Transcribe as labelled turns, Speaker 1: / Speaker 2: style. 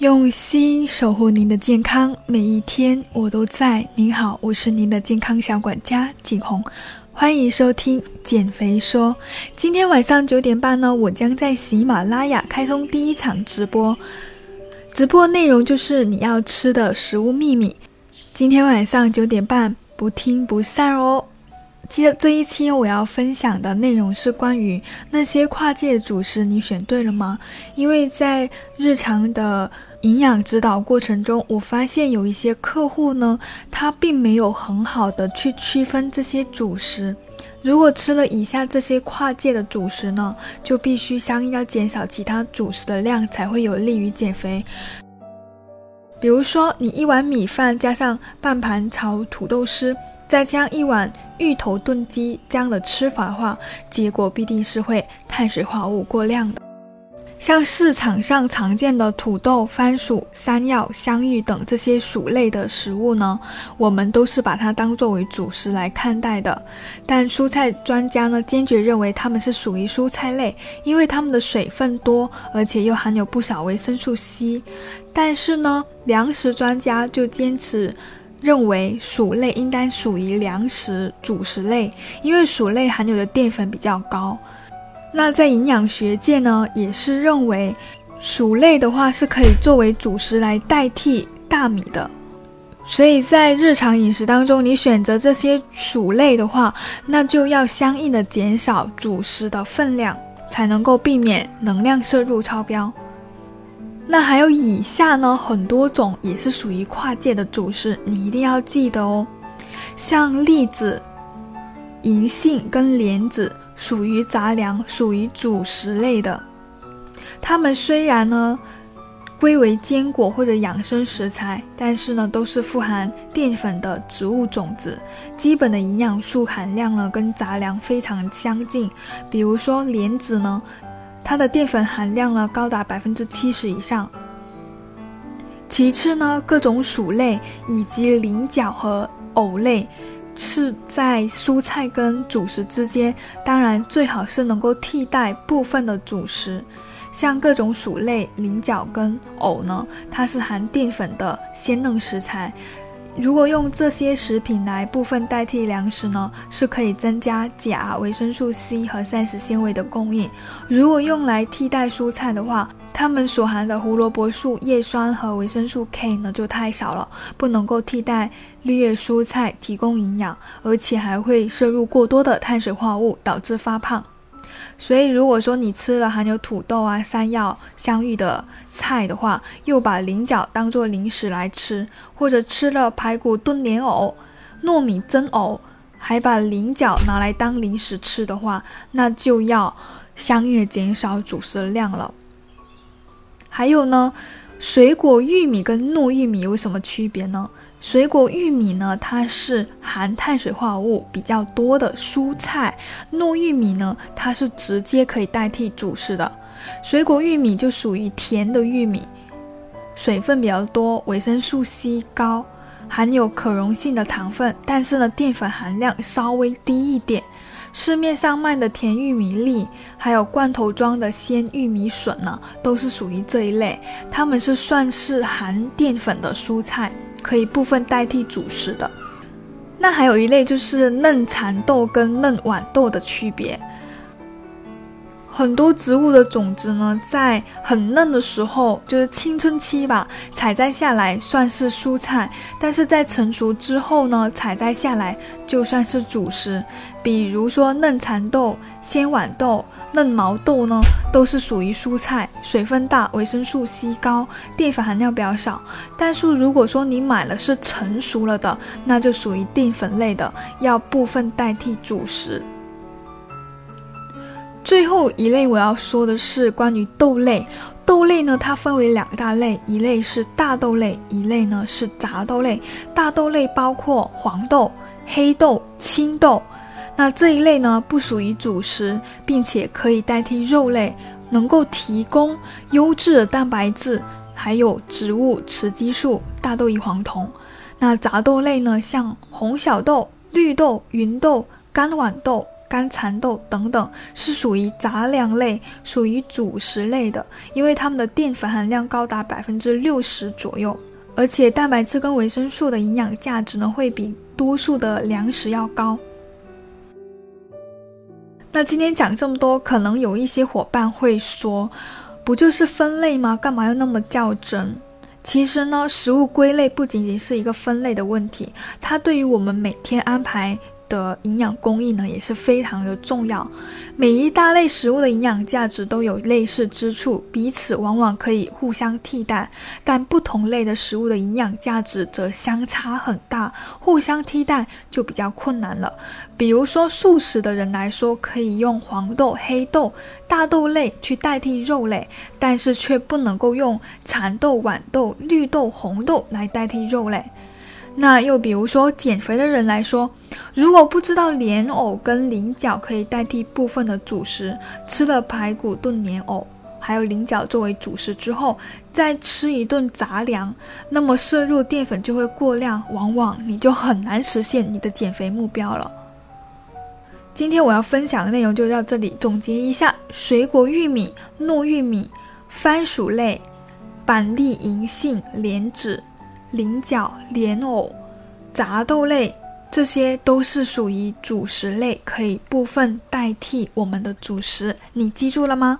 Speaker 1: 用心守护您的健康，每一天我都在。您好，我是您的健康小管家景红，欢迎收听减肥说。今天晚上九点半呢，我将在喜马拉雅开通第一场直播，直播内容就是你要吃的食物秘密。今天晚上九点半，不听不散哦。记得这一期我要分享的内容是关于那些跨界主食，你选对了吗？因为在日常的营养指导过程中，我发现有一些客户呢，他并没有很好的去区分这些主食。如果吃了以下这些跨界的主食呢，就必须相应要减少其他主食的量，才会有利于减肥。比如说，你一碗米饭加上半盘炒土豆丝，再加一碗。芋头炖鸡这样的吃法的话，结果必定是会碳水化合物过量的。像市场上常见的土豆、番薯、山药、香芋等这些薯类的食物呢，我们都是把它当作为主食来看待的。但蔬菜专家呢，坚决认为它们是属于蔬菜类，因为它们的水分多，而且又含有不少维生素 C。但是呢，粮食专家就坚持。认为薯类应该属于粮食主食类，因为薯类含有的淀粉比较高。那在营养学界呢，也是认为薯类的话是可以作为主食来代替大米的。所以在日常饮食当中，你选择这些薯类的话，那就要相应的减少主食的分量，才能够避免能量摄入超标。那还有以下呢，很多种也是属于跨界的主食，你一定要记得哦。像栗子、银杏跟莲子属于杂粮，属于主食类的。它们虽然呢归为坚果或者养生食材，但是呢都是富含淀粉的植物种子，基本的营养素含量呢跟杂粮非常相近。比如说莲子呢。它的淀粉含量呢高达百分之七十以上。其次呢，各种薯类以及菱角和藕类是在蔬菜跟主食之间，当然最好是能够替代部分的主食。像各种薯类、菱角跟藕呢，它是含淀粉的鲜嫩食材。如果用这些食品来部分代替粮食呢，是可以增加钾、维生素 C 和膳食纤维的供应。如果用来替代蔬菜的话，它们所含的胡萝卜素、叶酸和维生素 K 呢就太少了，不能够替代绿叶蔬菜提供营养，而且还会摄入过多的碳水化合物，导致发胖。所以，如果说你吃了含有土豆啊、山药、香芋的菜的话，又把菱角当做零食来吃，或者吃了排骨炖莲藕、糯米蒸藕，还把菱角拿来当零食吃的话，那就要相应的减少主食的量了。还有呢，水果玉米跟糯玉米有什么区别呢？水果玉米呢，它是含碳水化合物比较多的蔬菜；糯玉米呢，它是直接可以代替主食的。水果玉米就属于甜的玉米，水分比较多，维生素 C 高，含有可溶性的糖分，但是呢，淀粉含量稍微低一点。市面上卖的甜玉米粒，还有罐头装的鲜玉米笋呢，都是属于这一类，它们是算是含淀粉的蔬菜。可以部分代替主食的，那还有一类就是嫩蚕豆跟嫩豌豆的区别。很多植物的种子呢，在很嫩的时候，就是青春期吧，采摘下来算是蔬菜；但是在成熟之后呢，采摘下来就算是主食。比如说嫩蚕豆、鲜豌豆、嫩毛豆呢，都是属于蔬菜，水分大，维生素 C 高，淀粉含量比较少。但是如果说你买了是成熟了的，那就属于淀粉类的，要部分代替主食。最后一类我要说的是关于豆类。豆类呢，它分为两大类，一类是大豆类，一类呢是杂豆类。大豆类包括黄豆、黑豆、青豆。那这一类呢，不属于主食，并且可以代替肉类，能够提供优质的蛋白质，还有植物雌激素、大豆异黄酮。那杂豆类呢，像红小豆、绿豆、芸豆、干豌豆。干蚕豆等等，是属于杂粮类，属于主食类的，因为它们的淀粉含量高达百分之六十左右，而且蛋白质跟维生素的营养价值呢，会比多数的粮食要高。那今天讲这么多，可能有一些伙伴会说，不就是分类吗？干嘛要那么较真？其实呢，食物归类不仅仅是一个分类的问题，它对于我们每天安排。的营养供应呢也是非常的重要，每一大类食物的营养价值都有类似之处，彼此往往可以互相替代，但不同类的食物的营养价值则相差很大，互相替代就比较困难了。比如说素食的人来说，可以用黄豆、黑豆、大豆类去代替肉类，但是却不能够用蚕豆、豌豆、绿豆、红豆来代替肉类。那又比如说，减肥的人来说，如果不知道莲藕跟菱角可以代替部分的主食，吃了排骨炖莲藕，还有菱角作为主食之后，再吃一顿杂粮，那么摄入淀粉就会过量，往往你就很难实现你的减肥目标了。今天我要分享的内容就到这里，总结一下：水果玉米、糯玉米、番薯类、板栗、银杏、莲子。菱角、莲藕、杂豆类，这些都是属于主食类，可以部分代替我们的主食。你记住了吗？